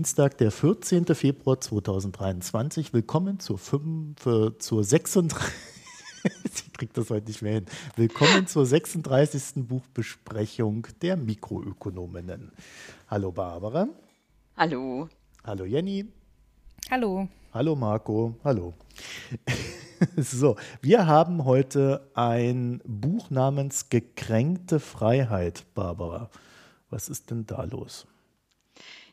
Dienstag, der 14. Februar 2023. Willkommen zur, 5, äh, zur 36. Sie kriegt das heute nicht mehr hin. Willkommen zur 36. Buchbesprechung der Mikroökonominnen. Hallo Barbara. Hallo. Hallo Jenny. Hallo. Hallo Marco. Hallo. so, wir haben heute ein Buch namens Gekränkte Freiheit, Barbara. Was ist denn da los?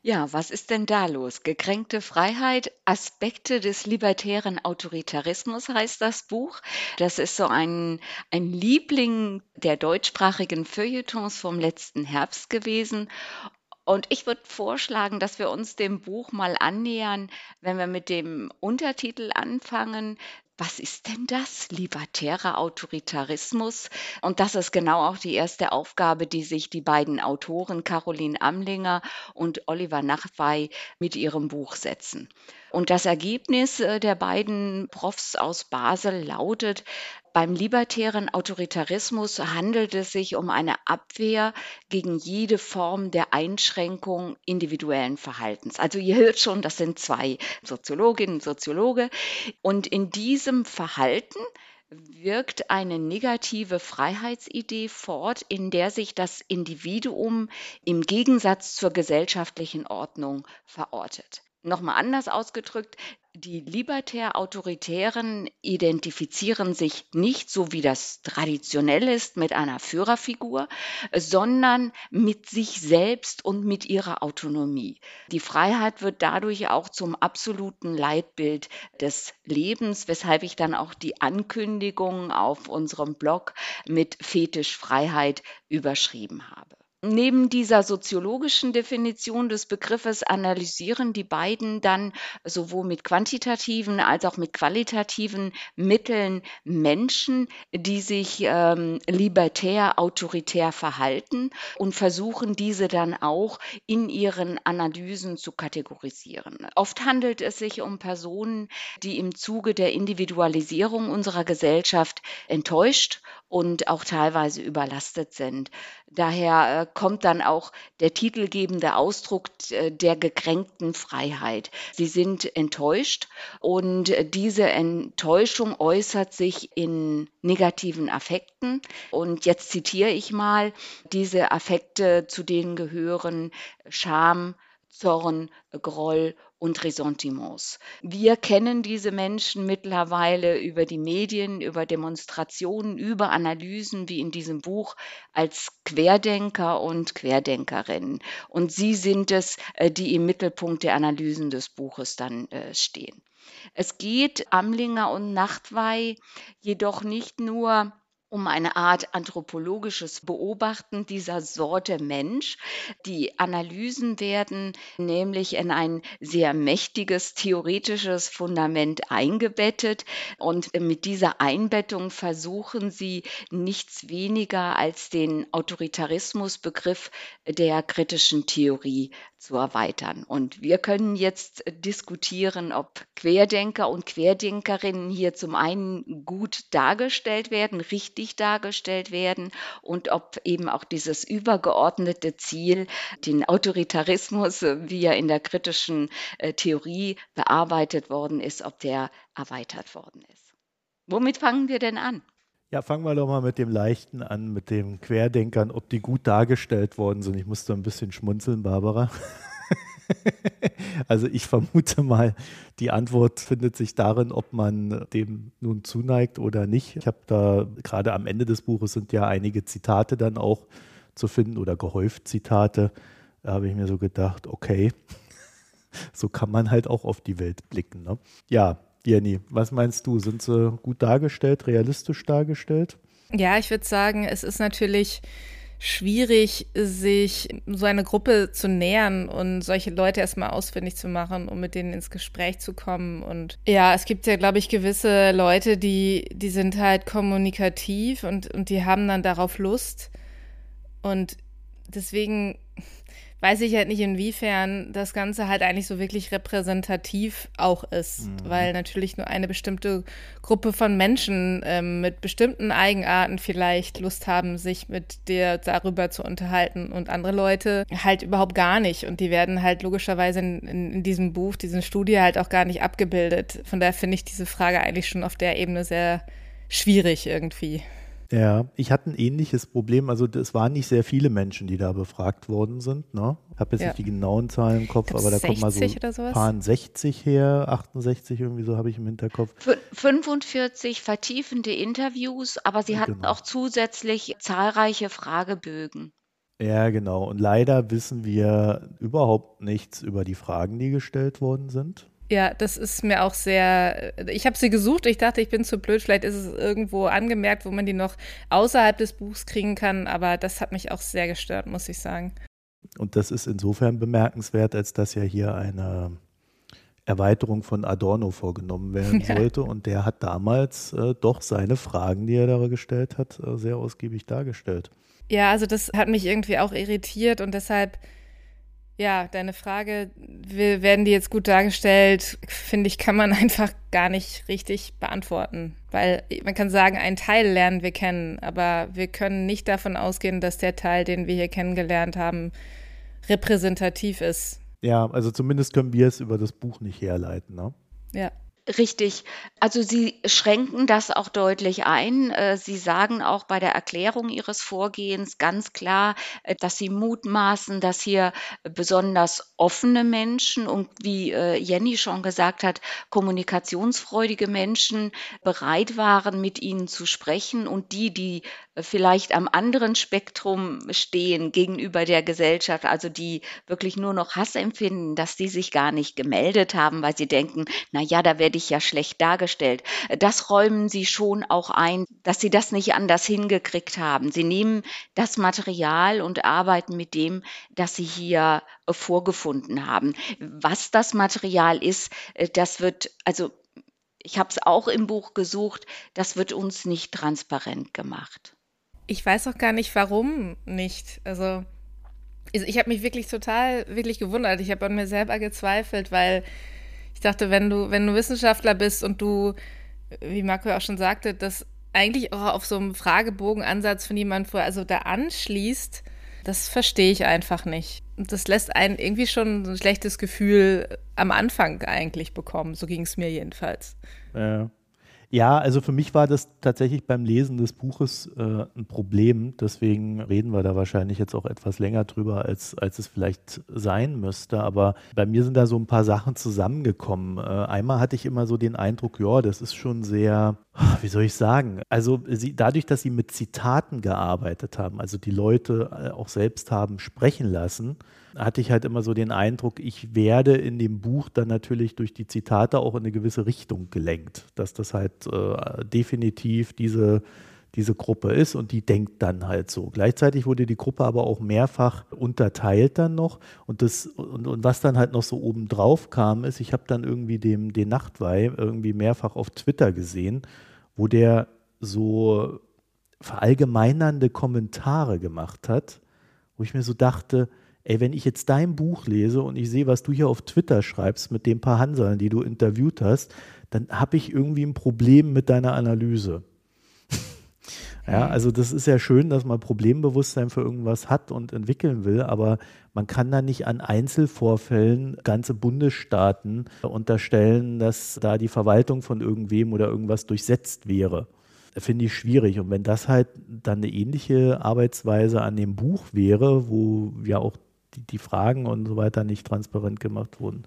Ja, was ist denn da los? Gekränkte Freiheit, Aspekte des libertären Autoritarismus heißt das Buch. Das ist so ein, ein Liebling der deutschsprachigen Feuilletons vom letzten Herbst gewesen. Und ich würde vorschlagen, dass wir uns dem Buch mal annähern, wenn wir mit dem Untertitel anfangen, was ist denn das? Libertärer Autoritarismus? Und das ist genau auch die erste Aufgabe, die sich die beiden Autoren Caroline Amlinger und Oliver Nachtwey mit ihrem Buch setzen. Und das Ergebnis äh, der beiden Profs aus Basel lautet, beim libertären Autoritarismus handelt es sich um eine Abwehr gegen jede Form der Einschränkung individuellen Verhaltens. Also ihr hört schon, das sind zwei Soziologinnen und Soziologe. Und in diesem Verhalten wirkt eine negative Freiheitsidee fort, in der sich das Individuum im Gegensatz zur gesellschaftlichen Ordnung verortet. Nochmal anders ausgedrückt, die Libertär-Autoritären identifizieren sich nicht, so wie das traditionell ist, mit einer Führerfigur, sondern mit sich selbst und mit ihrer Autonomie. Die Freiheit wird dadurch auch zum absoluten Leitbild des Lebens, weshalb ich dann auch die Ankündigung auf unserem Blog mit Fetischfreiheit überschrieben habe. Neben dieser soziologischen Definition des Begriffes analysieren die beiden dann sowohl mit quantitativen als auch mit qualitativen Mitteln Menschen, die sich ähm, libertär, autoritär verhalten und versuchen diese dann auch in ihren Analysen zu kategorisieren. Oft handelt es sich um Personen, die im Zuge der Individualisierung unserer Gesellschaft enttäuscht und auch teilweise überlastet sind. Daher äh, kommt dann auch der titelgebende Ausdruck äh, der gekränkten Freiheit. Sie sind enttäuscht und diese Enttäuschung äußert sich in negativen Affekten. Und jetzt zitiere ich mal, diese Affekte, zu denen gehören Scham, Zorn, Groll und Ressentiments. Wir kennen diese Menschen mittlerweile über die Medien, über Demonstrationen, über Analysen wie in diesem Buch als Querdenker und Querdenkerinnen. Und sie sind es, äh, die im Mittelpunkt der Analysen des Buches dann äh, stehen. Es geht Amlinger und Nachtwey jedoch nicht nur um eine Art anthropologisches Beobachten dieser Sorte Mensch. Die Analysen werden nämlich in ein sehr mächtiges theoretisches Fundament eingebettet und mit dieser Einbettung versuchen sie nichts weniger als den Autoritarismusbegriff der kritischen Theorie zu erweitern. Und wir können jetzt diskutieren, ob Querdenker und Querdenkerinnen hier zum einen gut dargestellt werden, richtig dargestellt werden und ob eben auch dieses übergeordnete Ziel, den Autoritarismus, wie er in der kritischen äh, Theorie bearbeitet worden ist, ob der erweitert worden ist. Womit fangen wir denn an? Ja, fangen wir doch mal mit dem Leichten an, mit den Querdenkern, ob die gut dargestellt worden sind. Ich musste ein bisschen schmunzeln, Barbara. also ich vermute mal, die Antwort findet sich darin, ob man dem nun zuneigt oder nicht. Ich habe da gerade am Ende des Buches sind ja einige Zitate dann auch zu finden oder gehäuft Zitate. Da habe ich mir so gedacht, okay, so kann man halt auch auf die Welt blicken. Ne? Ja, Jenny, was meinst du? Sind sie gut dargestellt, realistisch dargestellt? Ja, ich würde sagen, es ist natürlich schwierig, sich so eine Gruppe zu nähern und solche Leute erstmal ausfindig zu machen, um mit denen ins Gespräch zu kommen. Und ja, es gibt ja, glaube ich, gewisse Leute, die, die sind halt kommunikativ und, und die haben dann darauf Lust. Und deswegen weiß ich halt nicht, inwiefern das Ganze halt eigentlich so wirklich repräsentativ auch ist, mhm. weil natürlich nur eine bestimmte Gruppe von Menschen ähm, mit bestimmten Eigenarten vielleicht Lust haben, sich mit dir darüber zu unterhalten und andere Leute halt überhaupt gar nicht. Und die werden halt logischerweise in, in, in diesem Buch, diesen Studie halt auch gar nicht abgebildet. Von daher finde ich diese Frage eigentlich schon auf der Ebene sehr schwierig irgendwie. Ja, ich hatte ein ähnliches Problem. Also es waren nicht sehr viele Menschen, die da befragt worden sind. Ne? Ich habe jetzt ja. nicht die genauen Zahlen im Kopf, aber da kommt mal so ein paar 60 her, 68 irgendwie so habe ich im Hinterkopf. 45 vertiefende Interviews, aber sie hatten genau. auch zusätzlich zahlreiche Fragebögen. Ja, genau. Und leider wissen wir überhaupt nichts über die Fragen, die gestellt worden sind. Ja, das ist mir auch sehr. Ich habe sie gesucht. Ich dachte, ich bin zu blöd. Vielleicht ist es irgendwo angemerkt, wo man die noch außerhalb des Buchs kriegen kann. Aber das hat mich auch sehr gestört, muss ich sagen. Und das ist insofern bemerkenswert, als dass ja hier eine Erweiterung von Adorno vorgenommen werden ja. sollte. Und der hat damals äh, doch seine Fragen, die er da gestellt hat, äh, sehr ausgiebig dargestellt. Ja, also das hat mich irgendwie auch irritiert und deshalb ja, deine Frage, werden die jetzt gut dargestellt, finde ich, kann man einfach gar nicht richtig beantworten. Weil man kann sagen, einen Teil lernen wir kennen, aber wir können nicht davon ausgehen, dass der Teil, den wir hier kennengelernt haben, repräsentativ ist. Ja, also zumindest können wir es über das Buch nicht herleiten, ne? Ja. Richtig. Also Sie schränken das auch deutlich ein. Äh, Sie sagen auch bei der Erklärung Ihres Vorgehens ganz klar, äh, dass Sie mutmaßen, dass hier besonders offene Menschen und wie äh, Jenny schon gesagt hat, kommunikationsfreudige Menschen bereit waren, mit Ihnen zu sprechen und die, die vielleicht am anderen Spektrum stehen gegenüber der Gesellschaft, also die wirklich nur noch Hass empfinden, dass die sich gar nicht gemeldet haben, weil sie denken, na ja, da werde ich ja schlecht dargestellt. Das räumen sie schon auch ein, dass sie das nicht anders hingekriegt haben. Sie nehmen das Material und arbeiten mit dem, das sie hier vorgefunden haben. Was das Material ist, äh, das wird also ich habe es auch im Buch gesucht, das wird uns nicht transparent gemacht. Ich weiß auch gar nicht, warum nicht. Also, ich habe mich wirklich total, wirklich gewundert. Ich habe an mir selber gezweifelt, weil ich dachte, wenn du, wenn du Wissenschaftler bist und du, wie Marco auch schon sagte, das eigentlich auch auf so einem Fragebogenansatz von jemandem vor, also da anschließt, das verstehe ich einfach nicht. Und das lässt einen irgendwie schon ein schlechtes Gefühl am Anfang eigentlich bekommen. So ging es mir jedenfalls. Ja. Ja, also für mich war das tatsächlich beim Lesen des Buches äh, ein Problem. Deswegen reden wir da wahrscheinlich jetzt auch etwas länger drüber, als, als es vielleicht sein müsste. Aber bei mir sind da so ein paar Sachen zusammengekommen. Äh, einmal hatte ich immer so den Eindruck, ja, das ist schon sehr, wie soll ich sagen, also sie, dadurch, dass sie mit Zitaten gearbeitet haben, also die Leute äh, auch selbst haben sprechen lassen, hatte ich halt immer so den Eindruck, ich werde in dem Buch dann natürlich durch die Zitate auch in eine gewisse Richtung gelenkt, dass das halt äh, definitiv diese, diese Gruppe ist und die denkt dann halt so. Gleichzeitig wurde die Gruppe aber auch mehrfach unterteilt dann noch und das und, und was dann halt noch so oben drauf kam, ist, ich habe dann irgendwie dem, den Nachtweih irgendwie mehrfach auf Twitter gesehen, wo der so verallgemeinernde Kommentare gemacht hat, wo ich mir so dachte, ey, wenn ich jetzt dein Buch lese und ich sehe, was du hier auf Twitter schreibst mit den paar Hanseln, die du interviewt hast, dann habe ich irgendwie ein Problem mit deiner Analyse. ja, mhm. also das ist ja schön, dass man Problembewusstsein für irgendwas hat und entwickeln will, aber man kann da nicht an Einzelvorfällen ganze Bundesstaaten unterstellen, dass da die Verwaltung von irgendwem oder irgendwas durchsetzt wäre finde ich schwierig. Und wenn das halt dann eine ähnliche Arbeitsweise an dem Buch wäre, wo ja auch die, die Fragen und so weiter nicht transparent gemacht wurden.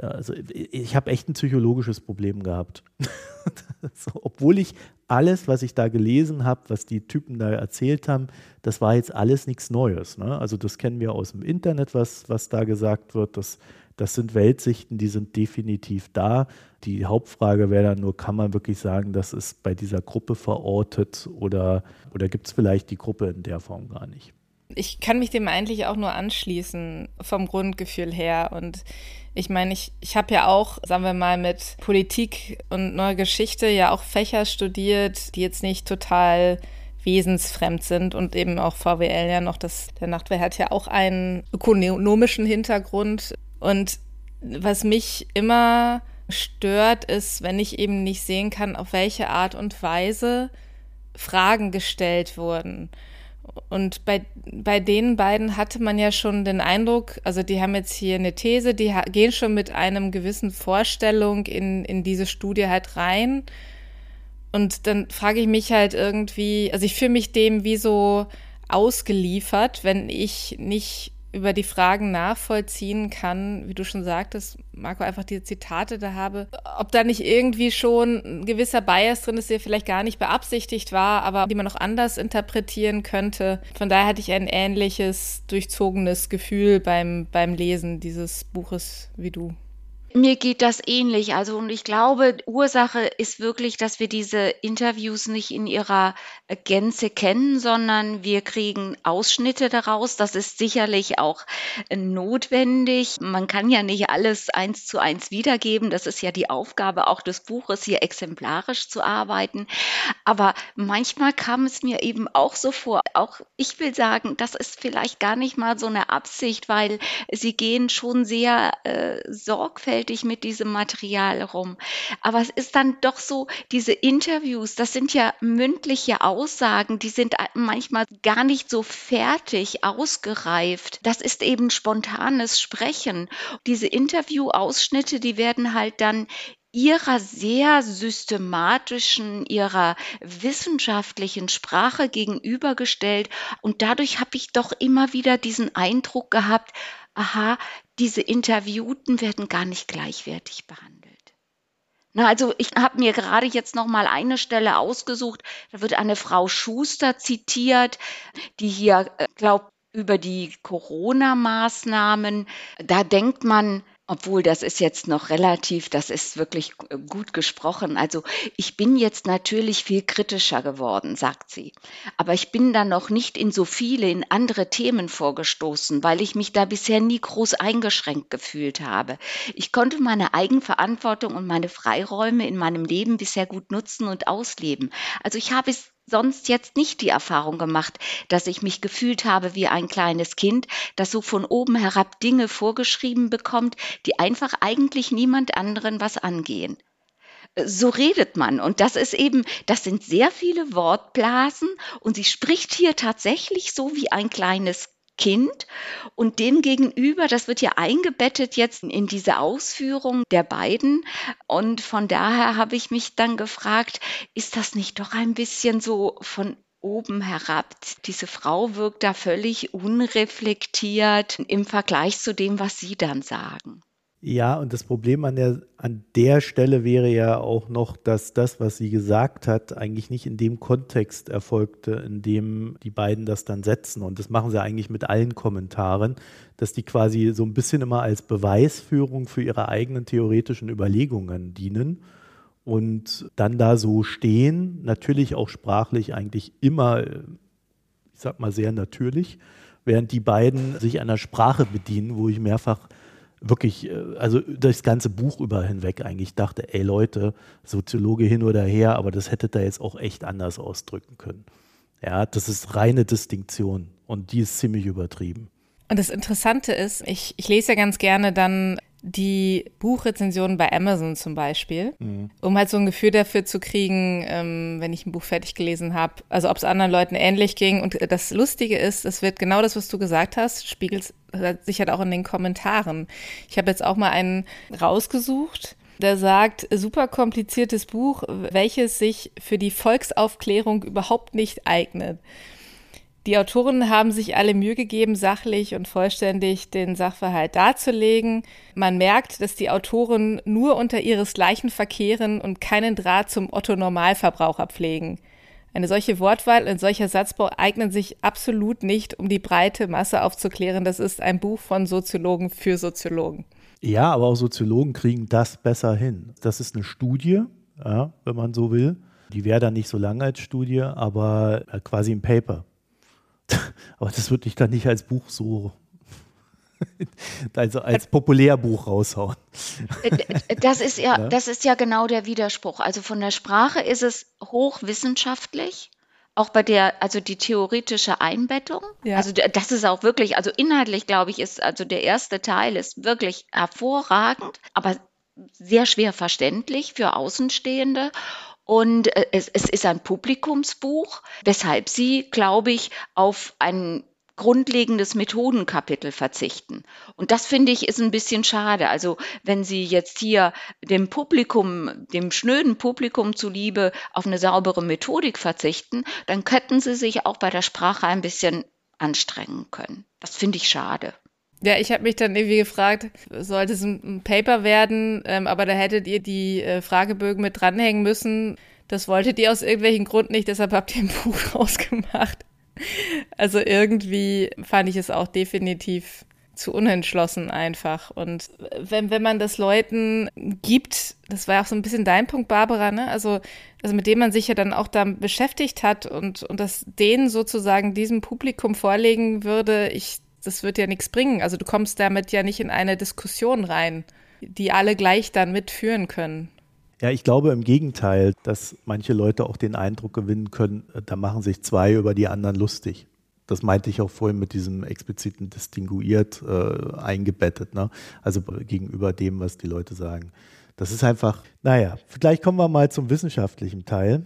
Ja, also ich habe echt ein psychologisches Problem gehabt. so, obwohl ich alles, was ich da gelesen habe, was die Typen da erzählt haben, das war jetzt alles nichts Neues. Ne? Also das kennen wir aus dem Internet, was, was da gesagt wird. Das, das sind Weltsichten, die sind definitiv da. Die Hauptfrage wäre dann nur, kann man wirklich sagen, das ist bei dieser Gruppe verortet oder, oder gibt es vielleicht die Gruppe in der Form gar nicht? Ich kann mich dem eigentlich auch nur anschließen vom Grundgefühl her. Und ich meine, ich, ich habe ja auch, sagen wir mal, mit Politik und neuer Geschichte ja auch Fächer studiert, die jetzt nicht total wesensfremd sind und eben auch VWL ja noch, das, der Nachtwehr hat ja auch einen ökonomischen Hintergrund. Und was mich immer stört, ist, wenn ich eben nicht sehen kann, auf welche Art und Weise Fragen gestellt wurden. Und bei, bei den beiden hatte man ja schon den Eindruck, also die haben jetzt hier eine These, die gehen schon mit einem gewissen Vorstellung in, in diese Studie halt rein. Und dann frage ich mich halt irgendwie, also ich fühle mich dem wie so ausgeliefert, wenn ich nicht über die Fragen nachvollziehen kann, wie du schon sagtest, Marco, einfach die Zitate da habe, ob da nicht irgendwie schon ein gewisser Bias drin ist, der vielleicht gar nicht beabsichtigt war, aber die man auch anders interpretieren könnte. Von daher hatte ich ein ähnliches, durchzogenes Gefühl beim, beim Lesen dieses Buches wie du. Mir geht das ähnlich. Also, und ich glaube, Ursache ist wirklich, dass wir diese Interviews nicht in ihrer Gänze kennen, sondern wir kriegen Ausschnitte daraus. Das ist sicherlich auch äh, notwendig. Man kann ja nicht alles eins zu eins wiedergeben. Das ist ja die Aufgabe auch des Buches, hier exemplarisch zu arbeiten. Aber manchmal kam es mir eben auch so vor. Auch ich will sagen, das ist vielleicht gar nicht mal so eine Absicht, weil sie gehen schon sehr äh, sorgfältig sorgfältig mit diesem Material rum. Aber es ist dann doch so, diese Interviews, das sind ja mündliche Aussagen, die sind manchmal gar nicht so fertig ausgereift. Das ist eben spontanes Sprechen. Diese Interviewausschnitte, die werden halt dann ihrer sehr systematischen, ihrer wissenschaftlichen Sprache gegenübergestellt. Und dadurch habe ich doch immer wieder diesen Eindruck gehabt, aha, diese Interviewten werden gar nicht gleichwertig behandelt. Na, also ich habe mir gerade jetzt noch mal eine Stelle ausgesucht. Da wird eine Frau Schuster zitiert, die hier äh, glaubt über die Corona-Maßnahmen. Da denkt man, obwohl, das ist jetzt noch relativ, das ist wirklich gut gesprochen. Also ich bin jetzt natürlich viel kritischer geworden, sagt sie. Aber ich bin da noch nicht in so viele, in andere Themen vorgestoßen, weil ich mich da bisher nie groß eingeschränkt gefühlt habe. Ich konnte meine Eigenverantwortung und meine Freiräume in meinem Leben bisher gut nutzen und ausleben. Also ich habe es sonst jetzt nicht die Erfahrung gemacht, dass ich mich gefühlt habe wie ein kleines Kind, das so von oben herab Dinge vorgeschrieben bekommt, die einfach eigentlich niemand anderen was angehen so redet man. Und das ist eben, das sind sehr viele Wortblasen und sie spricht hier tatsächlich so wie ein kleines Kind und dem gegenüber, das wird ja eingebettet jetzt in diese Ausführung der beiden und von daher habe ich mich dann gefragt, ist das nicht doch ein bisschen so von oben herab. Diese Frau wirkt da völlig unreflektiert im Vergleich zu dem, was Sie dann sagen. Ja, und das Problem an der, an der Stelle wäre ja auch noch, dass das, was sie gesagt hat, eigentlich nicht in dem Kontext erfolgte, in dem die beiden das dann setzen. Und das machen sie eigentlich mit allen Kommentaren, dass die quasi so ein bisschen immer als Beweisführung für ihre eigenen theoretischen Überlegungen dienen und dann da so stehen, natürlich auch sprachlich eigentlich immer, ich sag mal, sehr natürlich, während die beiden sich einer Sprache bedienen, wo ich mehrfach wirklich, äh, also das ganze Buch über hinweg eigentlich dachte, ey Leute, Soziologe hin oder her, aber das hättet ihr jetzt auch echt anders ausdrücken können. Ja, das ist reine Distinktion und die ist ziemlich übertrieben. Und das Interessante ist, ich, ich lese ja ganz gerne dann die Buchrezensionen bei Amazon zum Beispiel, mhm. um halt so ein Gefühl dafür zu kriegen, ähm, wenn ich ein Buch fertig gelesen habe, also ob es anderen Leuten ähnlich ging. Und das Lustige ist, es wird genau das, was du gesagt hast, spiegelt sich halt auch in den Kommentaren. Ich habe jetzt auch mal einen rausgesucht. Der sagt, super kompliziertes Buch, welches sich für die Volksaufklärung überhaupt nicht eignet. Die Autoren haben sich alle Mühe gegeben, sachlich und vollständig den Sachverhalt darzulegen. Man merkt, dass die Autoren nur unter ihresgleichen verkehren und keinen Draht zum Otto-Normalverbraucher pflegen. Eine solche Wortwahl, ein solcher Satzbau eignen sich absolut nicht, um die breite Masse aufzuklären. Das ist ein Buch von Soziologen für Soziologen. Ja, aber auch Soziologen kriegen das besser hin. Das ist eine Studie, ja, wenn man so will. Die wäre dann nicht so lang als Studie, aber äh, quasi ein Paper. Aber das würde ich dann nicht als Buch so, also als Populärbuch raushauen. Äh, das ist ja, das ist ja genau der Widerspruch. Also von der Sprache ist es hochwissenschaftlich, auch bei der, also die theoretische Einbettung. Ja. Also das ist auch wirklich, also inhaltlich glaube ich, ist, also der erste Teil ist wirklich hervorragend, aber sehr schwer verständlich für Außenstehende. Und äh, es, es ist ein Publikumsbuch, weshalb sie, glaube ich, auf ein grundlegendes Methodenkapitel verzichten. Und das finde ich ist ein bisschen schade. Also wenn Sie jetzt hier dem Publikum, dem schnöden Publikum zuliebe auf eine saubere Methodik verzichten, dann könnten Sie sich auch bei der Sprache ein bisschen anstrengen können. Das finde ich schade. Ja, ich habe mich dann irgendwie gefragt, sollte es ein Paper werden, ähm, aber da hättet ihr die äh, Fragebögen mit dranhängen müssen. Das wolltet ihr aus irgendwelchen Gründen nicht, deshalb habt ihr ein Buch rausgemacht. Also irgendwie fand ich es auch definitiv zu unentschlossen einfach. Und wenn, wenn man das Leuten gibt, das war auch so ein bisschen dein Punkt, Barbara, ne? Also, also mit dem man sich ja dann auch da beschäftigt hat und, und das denen sozusagen diesem Publikum vorlegen würde, ich, das wird ja nichts bringen. Also du kommst damit ja nicht in eine Diskussion rein, die alle gleich dann mitführen können. Ja, ich glaube im Gegenteil, dass manche Leute auch den Eindruck gewinnen können, äh, da machen sich zwei über die anderen lustig. Das meinte ich auch vorhin mit diesem expliziten distinguiert äh, eingebettet, ne? also gegenüber dem, was die Leute sagen. Das ist einfach, naja, vielleicht kommen wir mal zum wissenschaftlichen Teil.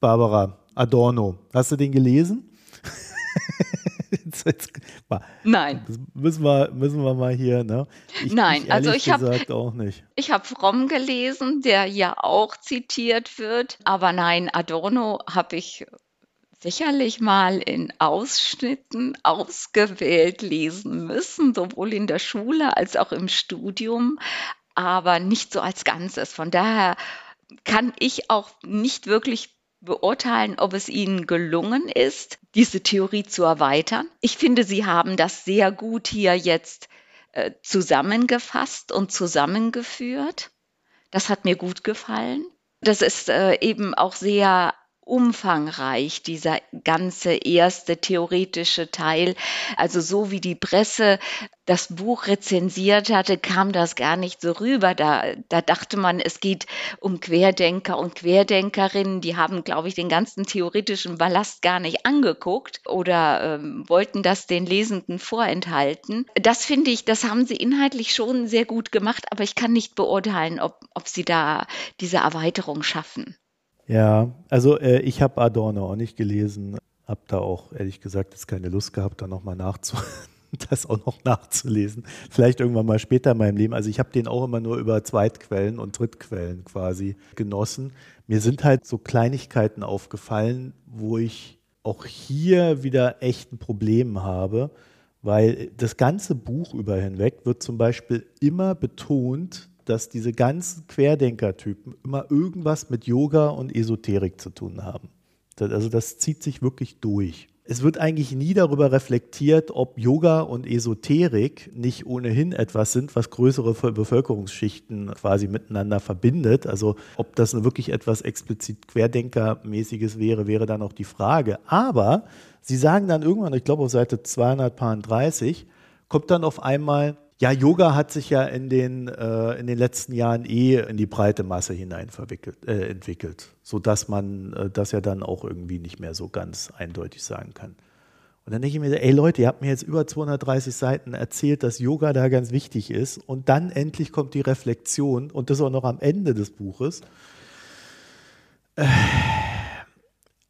Barbara Adorno, hast du den gelesen? jetzt, jetzt, Nein. Das müssen wir, müssen wir mal hier, ne? Ich, Nein, ich also ich habe auch nicht. Ich habe Fromm gelesen, der ja auch zitiert wird, aber nein, Adorno habe ich sicherlich mal in Ausschnitten ausgewählt lesen müssen, sowohl in der Schule als auch im Studium, aber nicht so als Ganzes. Von daher kann ich auch nicht wirklich beurteilen, ob es Ihnen gelungen ist, diese Theorie zu erweitern. Ich finde, Sie haben das sehr gut hier jetzt äh, zusammengefasst und zusammengeführt. Das hat mir gut gefallen. Das ist äh, eben auch sehr umfangreich, dieser ganze erste theoretische Teil. Also so wie die Presse das Buch rezensiert hatte, kam das gar nicht so rüber. Da, da dachte man, es geht um Querdenker und Querdenkerinnen. Die haben, glaube ich, den ganzen theoretischen Ballast gar nicht angeguckt oder ähm, wollten das den Lesenden vorenthalten. Das finde ich, das haben sie inhaltlich schon sehr gut gemacht, aber ich kann nicht beurteilen, ob, ob sie da diese Erweiterung schaffen. Ja, also äh, ich habe Adorno auch nicht gelesen, habe da auch ehrlich gesagt jetzt keine Lust gehabt, da nochmal nachzu das auch noch nachzulesen. Vielleicht irgendwann mal später in meinem Leben. Also ich habe den auch immer nur über Zweitquellen und Drittquellen quasi genossen. Mir sind halt so Kleinigkeiten aufgefallen, wo ich auch hier wieder echt ein Problem habe, weil das ganze Buch über hinweg wird zum Beispiel immer betont, dass diese ganzen Querdenker-Typen immer irgendwas mit Yoga und Esoterik zu tun haben. also das zieht sich wirklich durch. Es wird eigentlich nie darüber reflektiert, ob Yoga und Esoterik nicht ohnehin etwas sind, was größere Bevölkerungsschichten quasi miteinander verbindet. Also ob das wirklich etwas explizit Querdenkermäßiges wäre, wäre dann auch die Frage. Aber sie sagen dann irgendwann, ich glaube auf Seite 230, kommt dann auf einmal, ja, Yoga hat sich ja in den, äh, in den letzten Jahren eh in die breite Masse hinein verwickelt, äh, entwickelt, sodass man äh, das ja dann auch irgendwie nicht mehr so ganz eindeutig sagen kann. Und dann denke ich mir, ey Leute, ihr habt mir jetzt über 230 Seiten erzählt, dass Yoga da ganz wichtig ist. Und dann endlich kommt die Reflexion und das auch noch am Ende des Buches. Äh,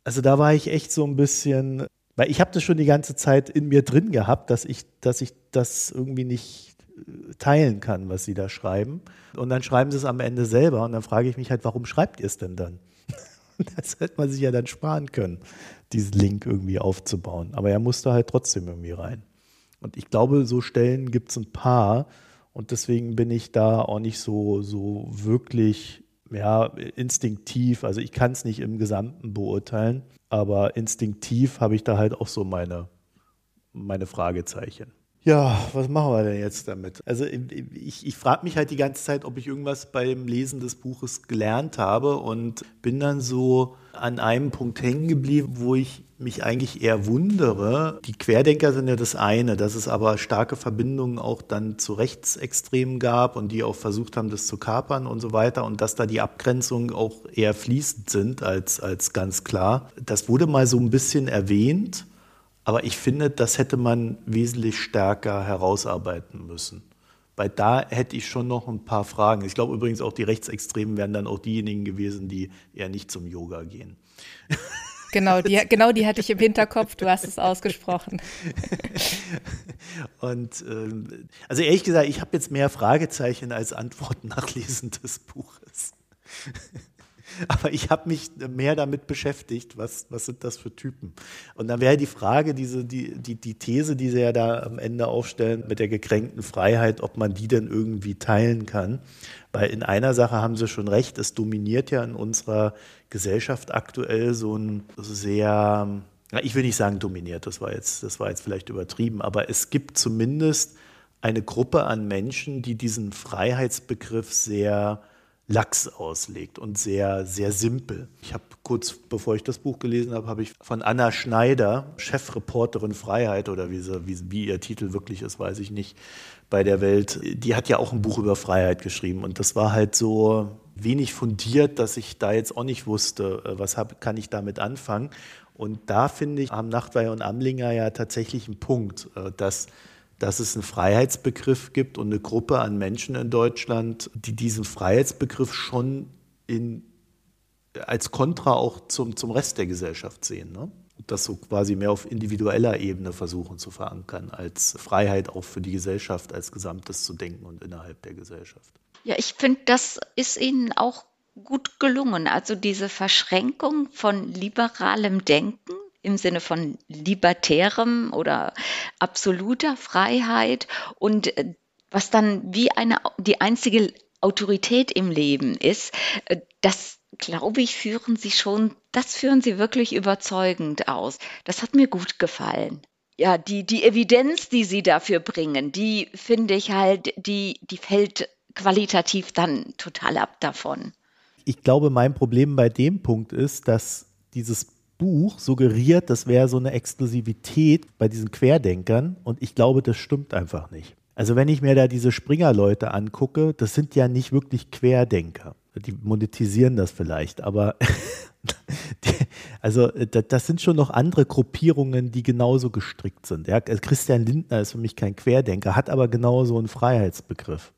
also da war ich echt so ein bisschen, weil ich habe das schon die ganze Zeit in mir drin gehabt, dass ich, dass ich das irgendwie nicht teilen kann, was sie da schreiben. Und dann schreiben sie es am Ende selber und dann frage ich mich halt, warum schreibt ihr es denn dann? Das hätte man sich ja dann sparen können, diesen Link irgendwie aufzubauen. Aber er musste halt trotzdem irgendwie rein. Und ich glaube, so Stellen gibt es ein paar. Und deswegen bin ich da auch nicht so, so wirklich ja, instinktiv. Also ich kann es nicht im Gesamten beurteilen, aber instinktiv habe ich da halt auch so meine, meine Fragezeichen. Ja, was machen wir denn jetzt damit? Also ich, ich frage mich halt die ganze Zeit, ob ich irgendwas beim Lesen des Buches gelernt habe und bin dann so an einem Punkt hängen geblieben, wo ich mich eigentlich eher wundere. Die Querdenker sind ja das eine, dass es aber starke Verbindungen auch dann zu Rechtsextremen gab und die auch versucht haben, das zu kapern und so weiter und dass da die Abgrenzungen auch eher fließend sind als, als ganz klar. Das wurde mal so ein bisschen erwähnt. Aber ich finde, das hätte man wesentlich stärker herausarbeiten müssen. Weil da hätte ich schon noch ein paar Fragen. Ich glaube übrigens auch, die Rechtsextremen wären dann auch diejenigen gewesen, die eher nicht zum Yoga gehen. Genau, die, genau die hatte ich im Hinterkopf, du hast es ausgesprochen. Und ähm, also ehrlich gesagt, ich habe jetzt mehr Fragezeichen als Antworten nach Lesen des Buches. Aber ich habe mich mehr damit beschäftigt, was, was sind das für Typen. Und dann wäre die Frage, diese, die, die, die These, die sie ja da am Ende aufstellen mit der gekränkten Freiheit, ob man die denn irgendwie teilen kann. Weil in einer Sache haben sie schon recht, es dominiert ja in unserer Gesellschaft aktuell so ein sehr, ich will nicht sagen dominiert, das war jetzt, das war jetzt vielleicht übertrieben, aber es gibt zumindest eine Gruppe an Menschen, die diesen Freiheitsbegriff sehr lax auslegt und sehr, sehr simpel. Ich habe kurz bevor ich das Buch gelesen habe, habe ich von Anna Schneider, Chefreporterin Freiheit oder wie, sie, wie, wie ihr Titel wirklich ist, weiß ich nicht, bei der Welt, die hat ja auch ein Buch über Freiheit geschrieben und das war halt so wenig fundiert, dass ich da jetzt auch nicht wusste, äh, was hab, kann ich damit anfangen. Und da finde ich, haben Nachtweier und Amlinger ja tatsächlich einen Punkt, äh, dass dass es einen Freiheitsbegriff gibt und eine Gruppe an Menschen in Deutschland, die diesen Freiheitsbegriff schon in, als Kontra auch zum, zum Rest der Gesellschaft sehen. Ne? Das so quasi mehr auf individueller Ebene versuchen zu verankern, als Freiheit auch für die Gesellschaft als Gesamtes zu denken und innerhalb der Gesellschaft. Ja, ich finde, das ist Ihnen auch gut gelungen. Also diese Verschränkung von liberalem Denken im Sinne von libertärem oder absoluter Freiheit und äh, was dann wie eine, die einzige Autorität im Leben ist, äh, das glaube ich, führen Sie schon, das führen Sie wirklich überzeugend aus. Das hat mir gut gefallen. Ja, die, die Evidenz, die Sie dafür bringen, die finde ich halt, die, die fällt qualitativ dann total ab davon. Ich glaube, mein Problem bei dem Punkt ist, dass dieses Buch suggeriert, das wäre so eine Exklusivität bei diesen Querdenkern und ich glaube, das stimmt einfach nicht. Also wenn ich mir da diese Springer-Leute angucke, das sind ja nicht wirklich Querdenker. Die monetisieren das vielleicht, aber die, also das sind schon noch andere Gruppierungen, die genauso gestrickt sind. Ja, Christian Lindner ist für mich kein Querdenker, hat aber genauso einen Freiheitsbegriff.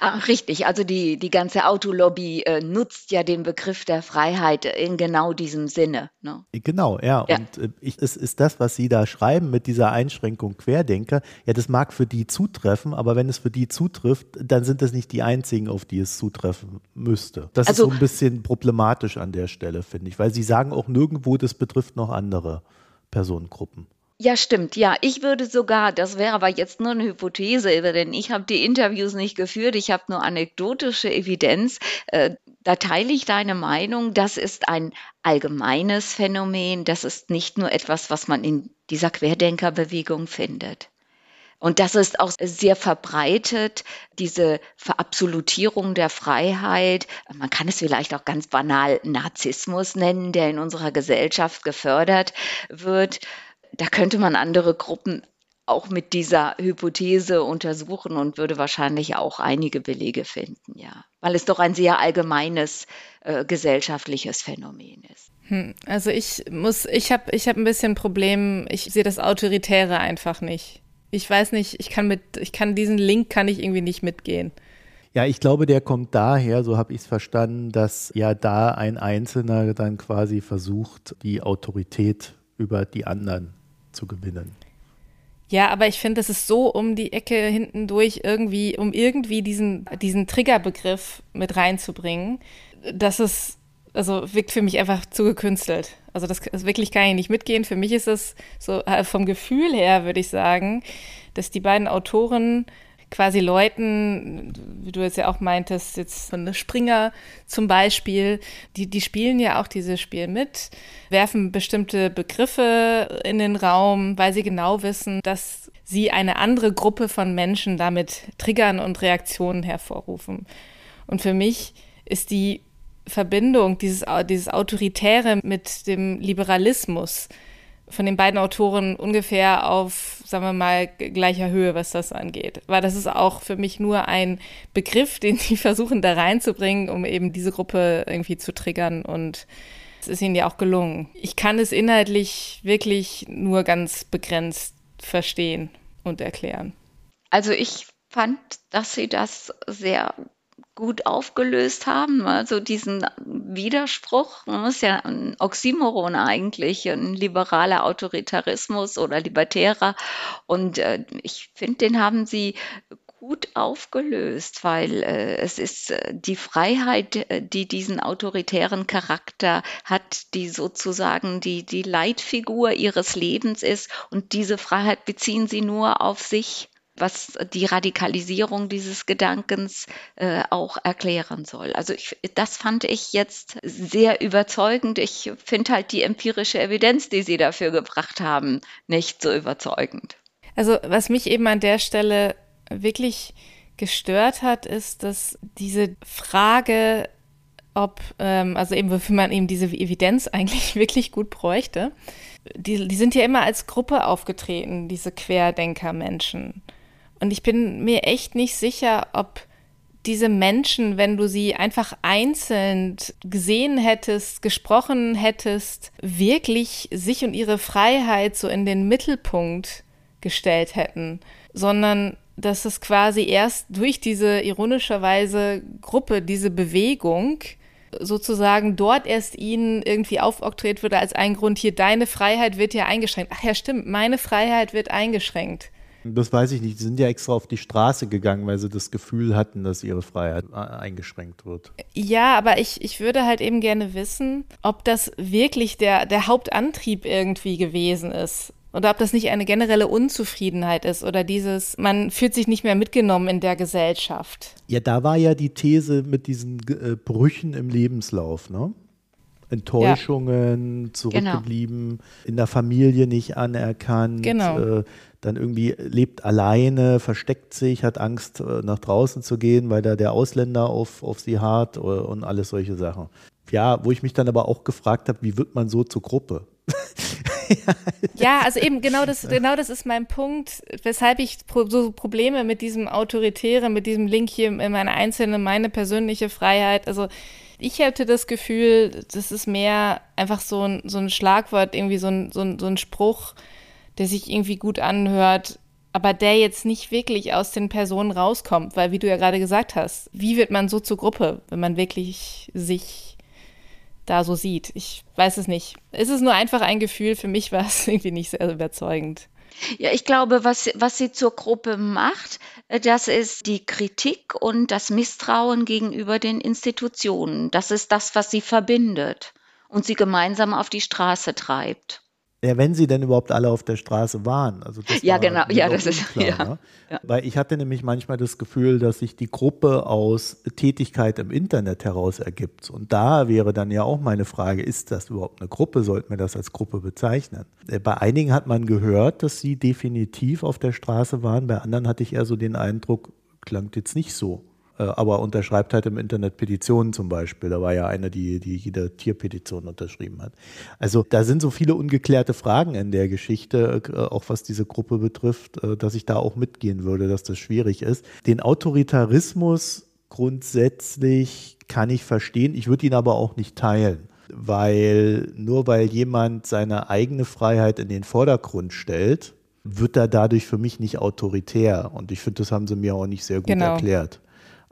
Ah, richtig, also die, die ganze Autolobby äh, nutzt ja den Begriff der Freiheit in genau diesem Sinne. Ne? Genau, ja. ja. Und äh, ich, es ist das, was Sie da schreiben mit dieser Einschränkung Querdenker, ja, das mag für die zutreffen, aber wenn es für die zutrifft, dann sind das nicht die einzigen, auf die es zutreffen müsste. Das also, ist so ein bisschen problematisch an der Stelle, finde ich, weil Sie sagen auch nirgendwo, das betrifft noch andere Personengruppen. Ja, stimmt. Ja, ich würde sogar, das wäre aber jetzt nur eine Hypothese, denn ich habe die Interviews nicht geführt, ich habe nur anekdotische Evidenz. Äh, da teile ich deine Meinung, das ist ein allgemeines Phänomen, das ist nicht nur etwas, was man in dieser Querdenkerbewegung findet. Und das ist auch sehr verbreitet, diese Verabsolutierung der Freiheit. Man kann es vielleicht auch ganz banal Narzissmus nennen, der in unserer Gesellschaft gefördert wird da könnte man andere Gruppen auch mit dieser Hypothese untersuchen und würde wahrscheinlich auch einige Belege finden, ja. Weil es doch ein sehr allgemeines äh, gesellschaftliches Phänomen ist. Hm, also ich muss, ich habe ich hab ein bisschen Problem, ich sehe das Autoritäre einfach nicht. Ich weiß nicht, ich kann mit, ich kann diesen Link kann ich irgendwie nicht mitgehen. Ja, ich glaube, der kommt daher, so habe ich es verstanden, dass ja da ein Einzelner dann quasi versucht, die Autorität über die anderen zu gewinnen. Ja, aber ich finde, es ist so um die Ecke hinten durch irgendwie, um irgendwie diesen, diesen Triggerbegriff mit reinzubringen, dass es, also wirkt für mich einfach zu gekünstelt. Also das, das wirklich kann ich nicht mitgehen. Für mich ist es so äh, vom Gefühl her, würde ich sagen, dass die beiden Autoren quasi Leuten, wie du es ja auch meintest, jetzt von Springer zum Beispiel, die, die spielen ja auch dieses Spiel mit, werfen bestimmte Begriffe in den Raum, weil sie genau wissen, dass sie eine andere Gruppe von Menschen damit triggern und Reaktionen hervorrufen. Und für mich ist die Verbindung, dieses, dieses Autoritäre mit dem Liberalismus von den beiden Autoren ungefähr auf, sagen wir mal, gleicher Höhe, was das angeht. Weil das ist auch für mich nur ein Begriff, den sie versuchen da reinzubringen, um eben diese Gruppe irgendwie zu triggern und es ist ihnen ja auch gelungen. Ich kann es inhaltlich wirklich nur ganz begrenzt verstehen und erklären. Also ich fand, dass sie das sehr gut aufgelöst haben. Also diesen Widerspruch, das ist ja ein Oxymoron eigentlich, ein liberaler Autoritarismus oder libertärer. Und äh, ich finde, den haben sie gut aufgelöst, weil äh, es ist äh, die Freiheit, die diesen autoritären Charakter hat, die sozusagen die, die Leitfigur ihres Lebens ist. Und diese Freiheit beziehen sie nur auf sich was die Radikalisierung dieses Gedankens äh, auch erklären soll. Also ich, das fand ich jetzt sehr überzeugend. Ich finde halt die empirische Evidenz, die Sie dafür gebracht haben, nicht so überzeugend. Also was mich eben an der Stelle wirklich gestört hat, ist, dass diese Frage, ob, ähm, also eben wofür man eben diese Evidenz eigentlich wirklich gut bräuchte, die, die sind ja immer als Gruppe aufgetreten, diese Querdenker-Menschen. Und ich bin mir echt nicht sicher, ob diese Menschen, wenn du sie einfach einzeln gesehen hättest, gesprochen hättest, wirklich sich und ihre Freiheit so in den Mittelpunkt gestellt hätten, sondern dass es quasi erst durch diese ironischerweise Gruppe, diese Bewegung, sozusagen dort erst ihnen irgendwie aufoktroyiert würde als ein Grund, hier deine Freiheit wird ja eingeschränkt. Ach ja, stimmt, meine Freiheit wird eingeschränkt. Das weiß ich nicht. Die sind ja extra auf die Straße gegangen, weil sie das Gefühl hatten, dass ihre Freiheit eingeschränkt wird. Ja, aber ich, ich würde halt eben gerne wissen, ob das wirklich der, der Hauptantrieb irgendwie gewesen ist. Oder ob das nicht eine generelle Unzufriedenheit ist oder dieses, man fühlt sich nicht mehr mitgenommen in der Gesellschaft. Ja, da war ja die These mit diesen äh, Brüchen im Lebenslauf, ne? Enttäuschungen, ja. zurückgeblieben, genau. in der Familie nicht anerkannt, genau. äh, dann irgendwie lebt alleine, versteckt sich, hat Angst, äh, nach draußen zu gehen, weil da der Ausländer auf, auf sie hart äh, und alles solche Sachen. Ja, wo ich mich dann aber auch gefragt habe, wie wird man so zur Gruppe? ja, also eben genau das, genau das ist mein Punkt, weshalb ich so Probleme mit diesem Autoritären, mit diesem Link hier in meine einzelne, meine persönliche Freiheit, also ich hätte das Gefühl, das ist mehr einfach so ein, so ein Schlagwort, irgendwie so ein, so, ein, so ein Spruch, der sich irgendwie gut anhört, aber der jetzt nicht wirklich aus den Personen rauskommt, weil wie du ja gerade gesagt hast, wie wird man so zur Gruppe, wenn man wirklich sich da so sieht? Ich weiß es nicht. Es ist nur einfach ein Gefühl, für mich war es irgendwie nicht sehr überzeugend. Ja, ich glaube, was, was sie zur Gruppe macht, äh, das ist die Kritik und das Misstrauen gegenüber den Institutionen. Das ist das, was sie verbindet und sie gemeinsam auf die Straße treibt. Ja, wenn sie denn überhaupt alle auf der Straße waren. Also das ja, genau, ja, das ist ja, ne? ja. Weil ich hatte nämlich manchmal das Gefühl, dass sich die Gruppe aus Tätigkeit im Internet heraus ergibt. Und da wäre dann ja auch meine Frage, ist das überhaupt eine Gruppe? Sollten wir das als Gruppe bezeichnen? Äh, bei einigen hat man gehört, dass sie definitiv auf der Straße waren. Bei anderen hatte ich eher so den Eindruck, klang jetzt nicht so. Äh, aber unterschreibt halt im Internet Petitionen zum Beispiel. Da war ja eine, die, die jede Tierpetition unterschrieben hat. Also da sind so viele ungeklärte Fragen in der Geschichte, äh, auch was diese Gruppe betrifft, äh, dass ich da auch mitgehen würde, dass das schwierig ist. Den Autoritarismus grundsätzlich kann ich verstehen. Ich würde ihn aber auch nicht teilen weil nur weil jemand seine eigene Freiheit in den Vordergrund stellt, wird er dadurch für mich nicht autoritär. Und ich finde, das haben sie mir auch nicht sehr gut genau. erklärt.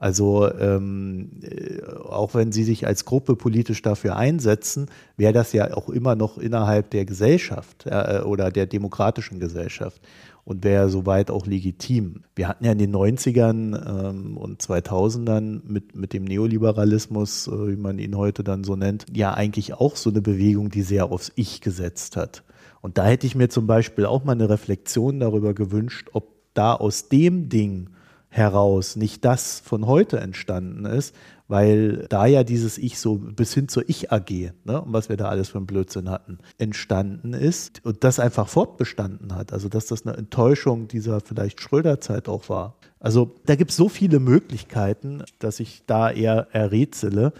Also ähm, äh, auch wenn sie sich als Gruppe politisch dafür einsetzen, wäre das ja auch immer noch innerhalb der Gesellschaft äh, oder der demokratischen Gesellschaft und wäre soweit auch legitim. Wir hatten ja in den 90ern ähm, und 2000ern mit, mit dem Neoliberalismus, äh, wie man ihn heute dann so nennt, ja eigentlich auch so eine Bewegung, die sehr aufs Ich gesetzt hat. Und da hätte ich mir zum Beispiel auch mal eine Reflexion darüber gewünscht, ob da aus dem Ding heraus nicht das von heute entstanden ist, weil da ja dieses Ich so bis hin zur Ich-AG, ne, und was wir da alles für einen Blödsinn hatten, entstanden ist und das einfach fortbestanden hat. Also dass das eine Enttäuschung dieser vielleicht Schröder-Zeit auch war. Also da gibt es so viele Möglichkeiten, dass ich da eher errätsele.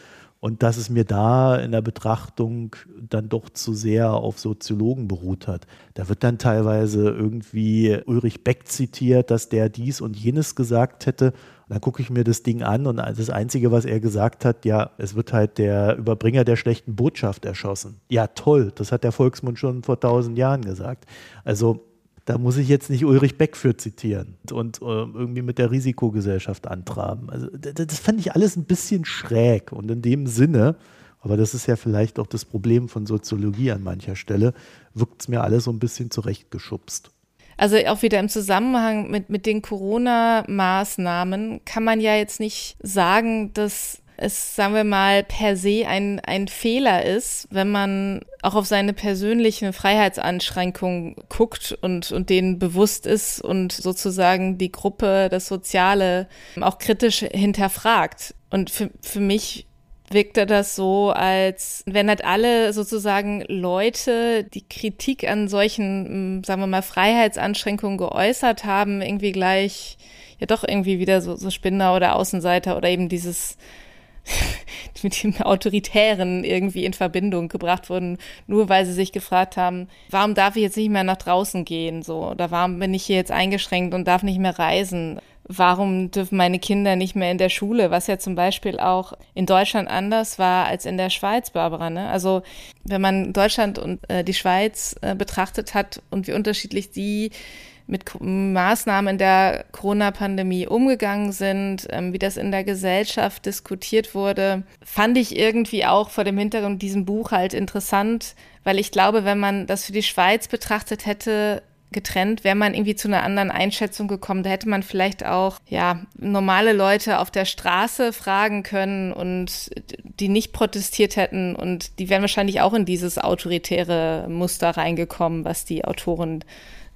Und dass es mir da in der Betrachtung dann doch zu sehr auf Soziologen beruht hat. Da wird dann teilweise irgendwie Ulrich Beck zitiert, dass der dies und jenes gesagt hätte. Und dann gucke ich mir das Ding an und das Einzige, was er gesagt hat, ja, es wird halt der Überbringer der schlechten Botschaft erschossen. Ja, toll, das hat der Volksmund schon vor tausend Jahren gesagt. Also da muss ich jetzt nicht Ulrich Beck für zitieren und äh, irgendwie mit der Risikogesellschaft antraben. Also das fand ich alles ein bisschen schräg und in dem Sinne, aber das ist ja vielleicht auch das Problem von Soziologie an mancher Stelle, wirkt es mir alles so ein bisschen zurechtgeschubst. Also auch wieder im Zusammenhang mit, mit den Corona-Maßnahmen kann man ja jetzt nicht sagen, dass es, sagen wir mal, per se ein, ein Fehler ist, wenn man auch auf seine persönlichen Freiheitsanschränkungen guckt und, und denen bewusst ist und sozusagen die Gruppe, das Soziale auch kritisch hinterfragt. Und für, für mich wirkte das so, als wenn halt alle sozusagen Leute, die Kritik an solchen, sagen wir mal, Freiheitsanschränkungen geäußert haben, irgendwie gleich ja doch irgendwie wieder so, so Spinner oder Außenseiter oder eben dieses mit dem Autoritären irgendwie in Verbindung gebracht wurden, nur weil sie sich gefragt haben, warum darf ich jetzt nicht mehr nach draußen gehen, so, oder warum bin ich hier jetzt eingeschränkt und darf nicht mehr reisen? Warum dürfen meine Kinder nicht mehr in der Schule, was ja zum Beispiel auch in Deutschland anders war als in der Schweiz, Barbara. Ne? Also wenn man Deutschland und äh, die Schweiz äh, betrachtet hat und wie unterschiedlich die mit Maßnahmen der Corona-Pandemie umgegangen sind, ähm, wie das in der Gesellschaft diskutiert wurde, fand ich irgendwie auch vor dem Hintergrund diesem Buch halt interessant, weil ich glaube, wenn man das für die Schweiz betrachtet hätte, getrennt, wäre man irgendwie zu einer anderen Einschätzung gekommen. Da hätte man vielleicht auch, ja, normale Leute auf der Straße fragen können und die nicht protestiert hätten und die wären wahrscheinlich auch in dieses autoritäre Muster reingekommen, was die Autoren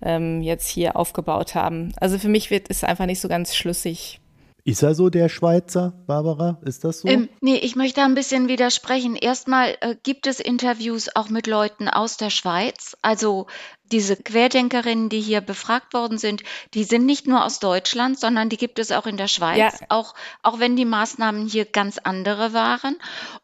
ähm, jetzt hier aufgebaut haben. Also für mich wird es einfach nicht so ganz schlüssig. Ist er so der Schweizer, Barbara? Ist das so? Ähm, nee, ich möchte ein bisschen widersprechen. Erstmal äh, gibt es Interviews auch mit Leuten aus der Schweiz. Also diese Querdenkerinnen, die hier befragt worden sind, die sind nicht nur aus Deutschland, sondern die gibt es auch in der Schweiz, ja. auch, auch wenn die Maßnahmen hier ganz andere waren.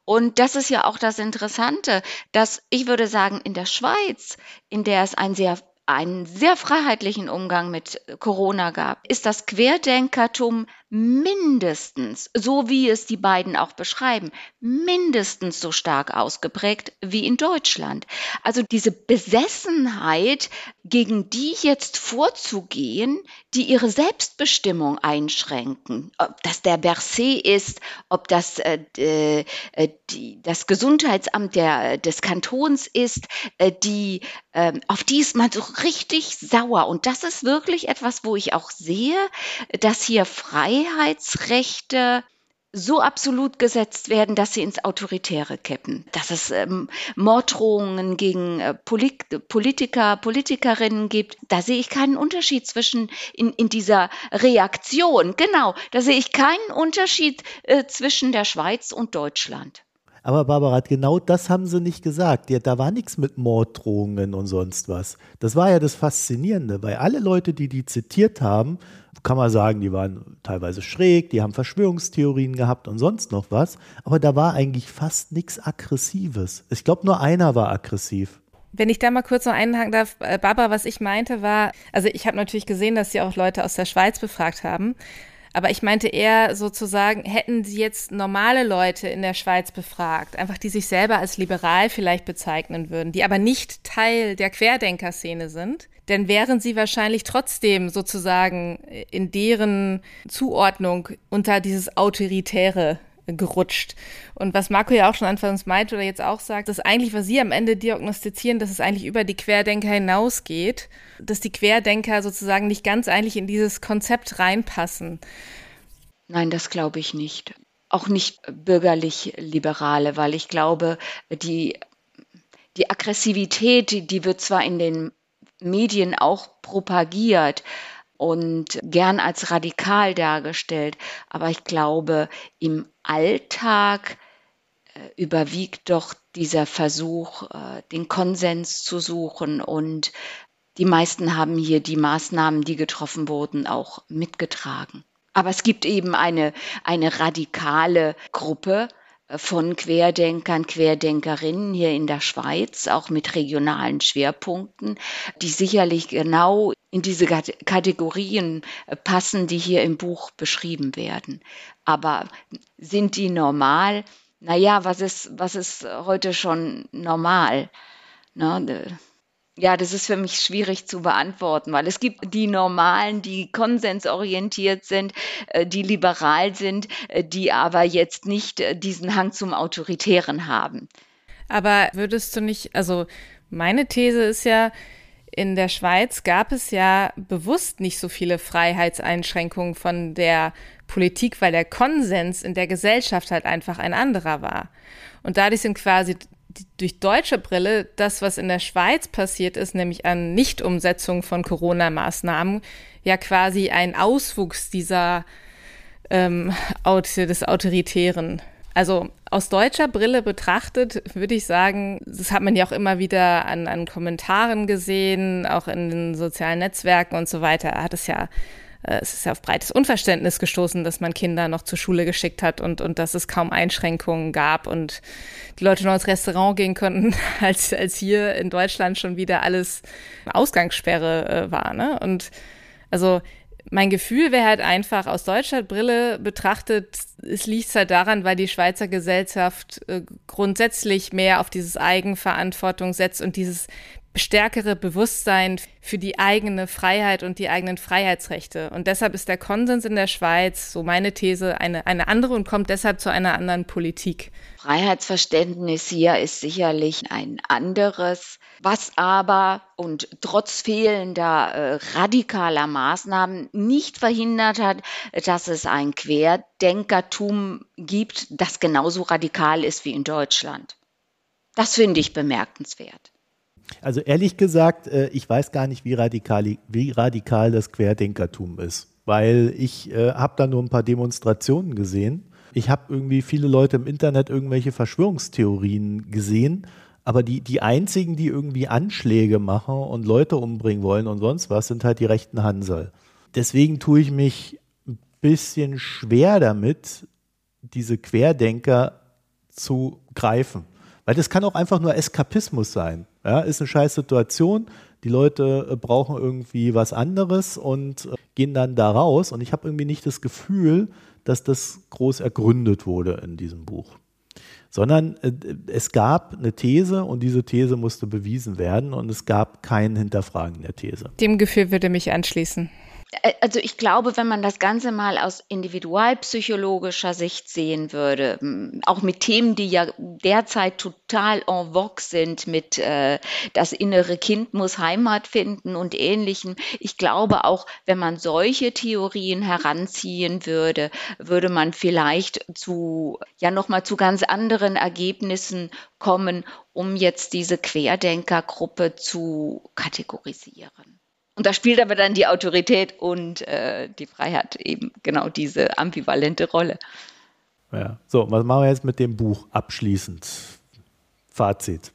Und das ist ja auch das Interessante, dass ich würde sagen, in der Schweiz, in der es ein sehr einen sehr freiheitlichen Umgang mit Corona gab, ist das Querdenkertum mindestens, so wie es die beiden auch beschreiben, mindestens so stark ausgeprägt wie in Deutschland. Also diese Besessenheit, gegen die jetzt vorzugehen, die ihre Selbstbestimmung einschränken, ob das der Bercé ist, ob das äh, äh, die, das Gesundheitsamt der, des Kantons ist, äh, die, äh, auf die ist man so richtig sauer. Und das ist wirklich etwas, wo ich auch sehe, dass hier frei Freiheitsrechte so absolut gesetzt werden, dass sie ins Autoritäre kippen. Dass es ähm, Morddrohungen gegen äh, Polit Politiker, Politikerinnen gibt. Da sehe ich keinen Unterschied zwischen in, in dieser Reaktion. Genau, da sehe ich keinen Unterschied äh, zwischen der Schweiz und Deutschland. Aber Barbara, genau das haben sie nicht gesagt. Ja, da war nichts mit Morddrohungen und sonst was. Das war ja das Faszinierende, weil alle Leute, die die zitiert haben, kann man sagen, die waren teilweise schräg, die haben Verschwörungstheorien gehabt und sonst noch was. Aber da war eigentlich fast nichts Aggressives. Ich glaube, nur einer war aggressiv. Wenn ich da mal kurz noch einhaken darf, äh, Barbara, was ich meinte war, also ich habe natürlich gesehen, dass sie auch Leute aus der Schweiz befragt haben. Aber ich meinte eher sozusagen, hätten sie jetzt normale Leute in der Schweiz befragt, einfach die sich selber als liberal vielleicht bezeichnen würden, die aber nicht Teil der Querdenker-Szene sind, dann wären sie wahrscheinlich trotzdem sozusagen in deren Zuordnung unter dieses Autoritäre gerutscht. Und was Marco ja auch schon anfangs meinte oder jetzt auch sagt, dass eigentlich, was Sie am Ende diagnostizieren, dass es eigentlich über die Querdenker hinausgeht, dass die Querdenker sozusagen nicht ganz eigentlich in dieses Konzept reinpassen. Nein, das glaube ich nicht. Auch nicht bürgerlich-liberale, weil ich glaube, die, die Aggressivität, die, die wird zwar in den Medien auch propagiert, und gern als radikal dargestellt. Aber ich glaube, im Alltag äh, überwiegt doch dieser Versuch, äh, den Konsens zu suchen. Und die meisten haben hier die Maßnahmen, die getroffen wurden, auch mitgetragen. Aber es gibt eben eine, eine radikale Gruppe, von Querdenkern, Querdenkerinnen hier in der Schweiz, auch mit regionalen Schwerpunkten, die sicherlich genau in diese Kategorien passen, die hier im Buch beschrieben werden. Aber sind die normal? Naja, was ist, was ist heute schon normal? Ne? Ja, das ist für mich schwierig zu beantworten, weil es gibt die Normalen, die konsensorientiert sind, äh, die liberal sind, äh, die aber jetzt nicht äh, diesen Hang zum Autoritären haben. Aber würdest du nicht, also meine These ist ja, in der Schweiz gab es ja bewusst nicht so viele Freiheitseinschränkungen von der Politik, weil der Konsens in der Gesellschaft halt einfach ein anderer war. Und dadurch sind quasi durch deutsche Brille das, was in der Schweiz passiert ist, nämlich an Nichtumsetzung von Corona-Maßnahmen, ja quasi ein Auswuchs dieser ähm, des Autoritären. Also aus deutscher Brille betrachtet würde ich sagen, das hat man ja auch immer wieder an, an Kommentaren gesehen, auch in den sozialen Netzwerken und so weiter, hat es ja äh, es ist ja auf breites Unverständnis gestoßen, dass man Kinder noch zur Schule geschickt hat und, und dass es kaum Einschränkungen gab und die Leute nur ins Restaurant gehen konnten, als, als hier in Deutschland schon wieder alles Ausgangssperre äh, war. Ne? Und also mein Gefühl wäre halt einfach aus deutscher Brille betrachtet, es liegt halt daran, weil die Schweizer Gesellschaft äh, grundsätzlich mehr auf dieses Eigenverantwortung setzt und dieses stärkere Bewusstsein für die eigene Freiheit und die eigenen Freiheitsrechte. Und deshalb ist der Konsens in der Schweiz, so meine These, eine, eine andere und kommt deshalb zu einer anderen Politik. Freiheitsverständnis hier ist sicherlich ein anderes, was aber und trotz fehlender äh, radikaler Maßnahmen nicht verhindert hat, dass es ein Querdenkertum gibt, das genauso radikal ist wie in Deutschland. Das finde ich bemerkenswert. Also ehrlich gesagt, äh, ich weiß gar nicht, wie radikal, wie radikal das Querdenkertum ist, weil ich äh, habe da nur ein paar Demonstrationen gesehen. Ich habe irgendwie viele Leute im Internet irgendwelche Verschwörungstheorien gesehen, aber die, die einzigen, die irgendwie Anschläge machen und Leute umbringen wollen und sonst was, sind halt die rechten Hansel. Deswegen tue ich mich ein bisschen schwer damit, diese Querdenker zu greifen. Weil das kann auch einfach nur Eskapismus sein. Ja, ist eine scheiß Situation. Die Leute äh, brauchen irgendwie was anderes und äh, gehen dann da raus. Und ich habe irgendwie nicht das Gefühl, dass das groß ergründet wurde in diesem Buch. Sondern äh, es gab eine These und diese These musste bewiesen werden und es gab kein Hinterfragen der These. Dem Gefühl würde mich anschließen. Also ich glaube, wenn man das Ganze mal aus individualpsychologischer Sicht sehen würde, auch mit Themen, die ja derzeit total en vogue sind, mit äh, das innere Kind muss Heimat finden und ähnlichem. Ich glaube auch, wenn man solche Theorien heranziehen würde, würde man vielleicht zu ja nochmal zu ganz anderen Ergebnissen kommen, um jetzt diese Querdenkergruppe zu kategorisieren. Und da spielt aber dann die Autorität und äh, die Freiheit eben genau diese ambivalente Rolle. Ja, so, was machen wir jetzt mit dem Buch abschließend? Fazit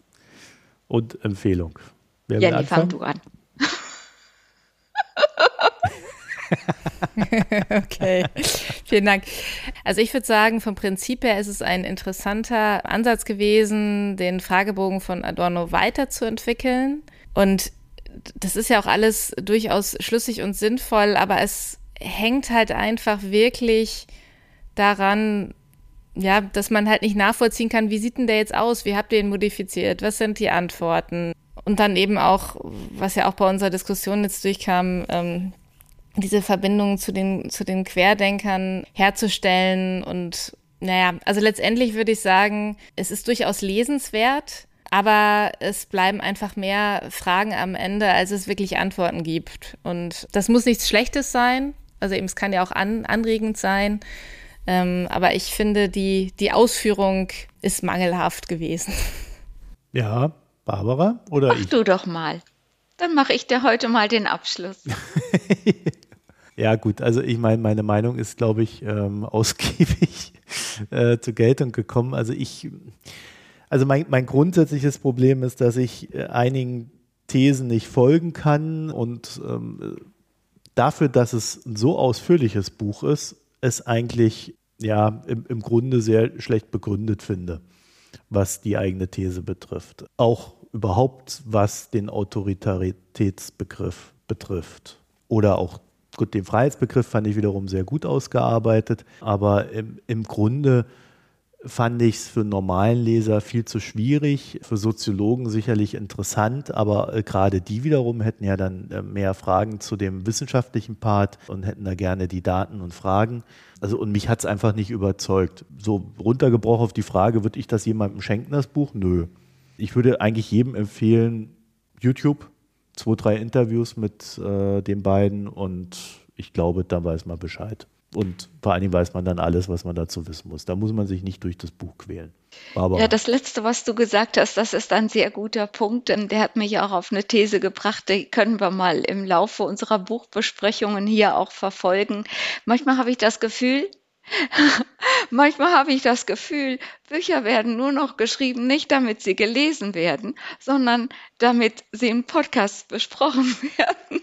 und Empfehlung. Wer ja, fang du an. okay, vielen Dank. Also ich würde sagen, vom Prinzip her ist es ein interessanter Ansatz gewesen, den Fragebogen von Adorno weiterzuentwickeln. Und das ist ja auch alles durchaus schlüssig und sinnvoll, aber es hängt halt einfach wirklich daran, ja, dass man halt nicht nachvollziehen kann, wie sieht denn der jetzt aus? Wie habt ihr ihn modifiziert? Was sind die Antworten? Und dann eben auch, was ja auch bei unserer Diskussion jetzt durchkam, ähm, diese Verbindung zu den, zu den Querdenkern herzustellen. Und naja, also letztendlich würde ich sagen, es ist durchaus lesenswert. Aber es bleiben einfach mehr Fragen am Ende, als es wirklich Antworten gibt. Und das muss nichts Schlechtes sein. Also eben, es kann ja auch an, anregend sein. Ähm, aber ich finde, die, die Ausführung ist mangelhaft gewesen. Ja, Barbara oder Mach ich? du doch mal. Dann mache ich dir heute mal den Abschluss. Ja, gut, also ich meine, meine Meinung ist, glaube ich, ähm, ausgiebig äh, zur Geltung gekommen. Also ich, also mein, mein grundsätzliches Problem ist, dass ich äh, einigen Thesen nicht folgen kann und ähm, dafür, dass es ein so ausführliches Buch ist, es eigentlich ja im, im Grunde sehr schlecht begründet finde, was die eigene These betrifft. Auch überhaupt, was den Autoritaritätsbegriff betrifft. Oder auch, gut, den Freiheitsbegriff fand ich wiederum sehr gut ausgearbeitet, aber im, im Grunde fand ich es für einen normalen Leser viel zu schwierig, für Soziologen sicherlich interessant, aber äh, gerade die wiederum hätten ja dann äh, mehr Fragen zu dem wissenschaftlichen Part und hätten da gerne die Daten und Fragen. Also und mich hat es einfach nicht überzeugt. So runtergebrochen auf die Frage, würde ich das jemandem schenken, das Buch? Nö. Ich würde eigentlich jedem empfehlen, YouTube, zwei, drei Interviews mit äh, den beiden und ich glaube, da weiß man Bescheid. Und vor allen Dingen weiß man dann alles, was man dazu wissen muss. Da muss man sich nicht durch das Buch quälen. Barbara. Ja, das Letzte, was du gesagt hast, das ist ein sehr guter Punkt. Der hat mich auch auf eine These gebracht, die können wir mal im Laufe unserer Buchbesprechungen hier auch verfolgen. Manchmal habe ich das Gefühl, Manchmal habe ich das Gefühl, Bücher werden nur noch geschrieben, nicht damit sie gelesen werden, sondern damit sie im Podcast besprochen werden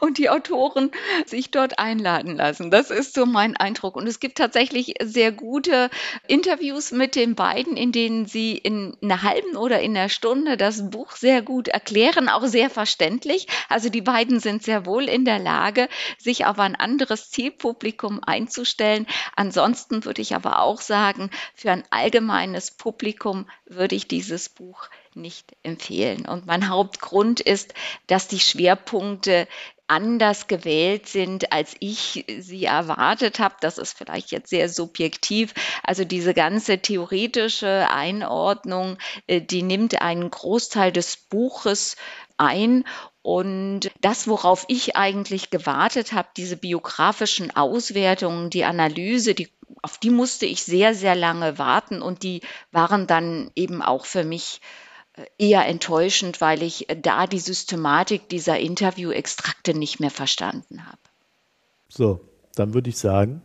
und die Autoren sich dort einladen lassen. Das ist so mein Eindruck. Und es gibt tatsächlich sehr gute Interviews mit den beiden, in denen sie in einer halben oder in einer Stunde das Buch sehr gut erklären, auch sehr verständlich. Also die beiden sind sehr wohl in der Lage, sich auf ein anderes Zielpublikum einzustellen. Ansonsten würde ich aber auch sagen, für ein allgemeines Publikum würde ich dieses Buch nicht empfehlen. Und mein Hauptgrund ist, dass die Schwerpunkte anders gewählt sind, als ich sie erwartet habe. Das ist vielleicht jetzt sehr subjektiv. Also diese ganze theoretische Einordnung, äh, die nimmt einen Großteil des Buches ein und das, worauf ich eigentlich gewartet habe, diese biografischen Auswertungen, die Analyse, die, auf die musste ich sehr, sehr lange warten und die waren dann eben auch für mich eher enttäuschend, weil ich da die Systematik dieser Interviewextrakte nicht mehr verstanden habe. So, dann würde ich sagen,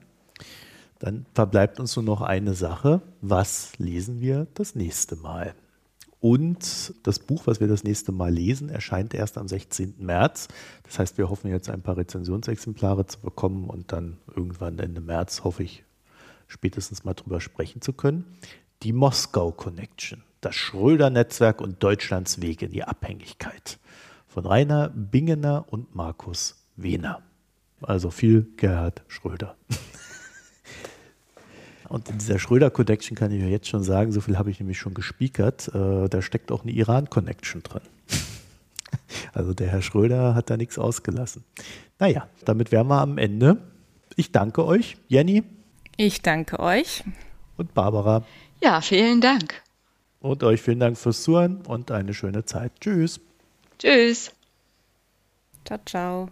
dann verbleibt uns nur noch eine Sache. Was lesen wir das nächste Mal? Und das Buch, was wir das nächste Mal lesen, erscheint erst am 16. März. Das heißt, wir hoffen jetzt ein paar Rezensionsexemplare zu bekommen und dann irgendwann Ende März, hoffe ich, spätestens mal drüber sprechen zu können. Die Moskau Connection das Schröder-Netzwerk und Deutschlands Weg in die Abhängigkeit von Rainer Bingener und Markus Wehner. Also viel Gerhard Schröder. Und in dieser Schröder-Connection kann ich mir jetzt schon sagen, so viel habe ich nämlich schon gespiekert, äh, da steckt auch eine Iran-Connection drin. Also der Herr Schröder hat da nichts ausgelassen. Naja, damit wären wir am Ende. Ich danke euch, Jenny. Ich danke euch. Und Barbara. Ja, vielen Dank. Und euch vielen Dank fürs Zuhören und eine schöne Zeit. Tschüss. Tschüss. Ciao, ciao.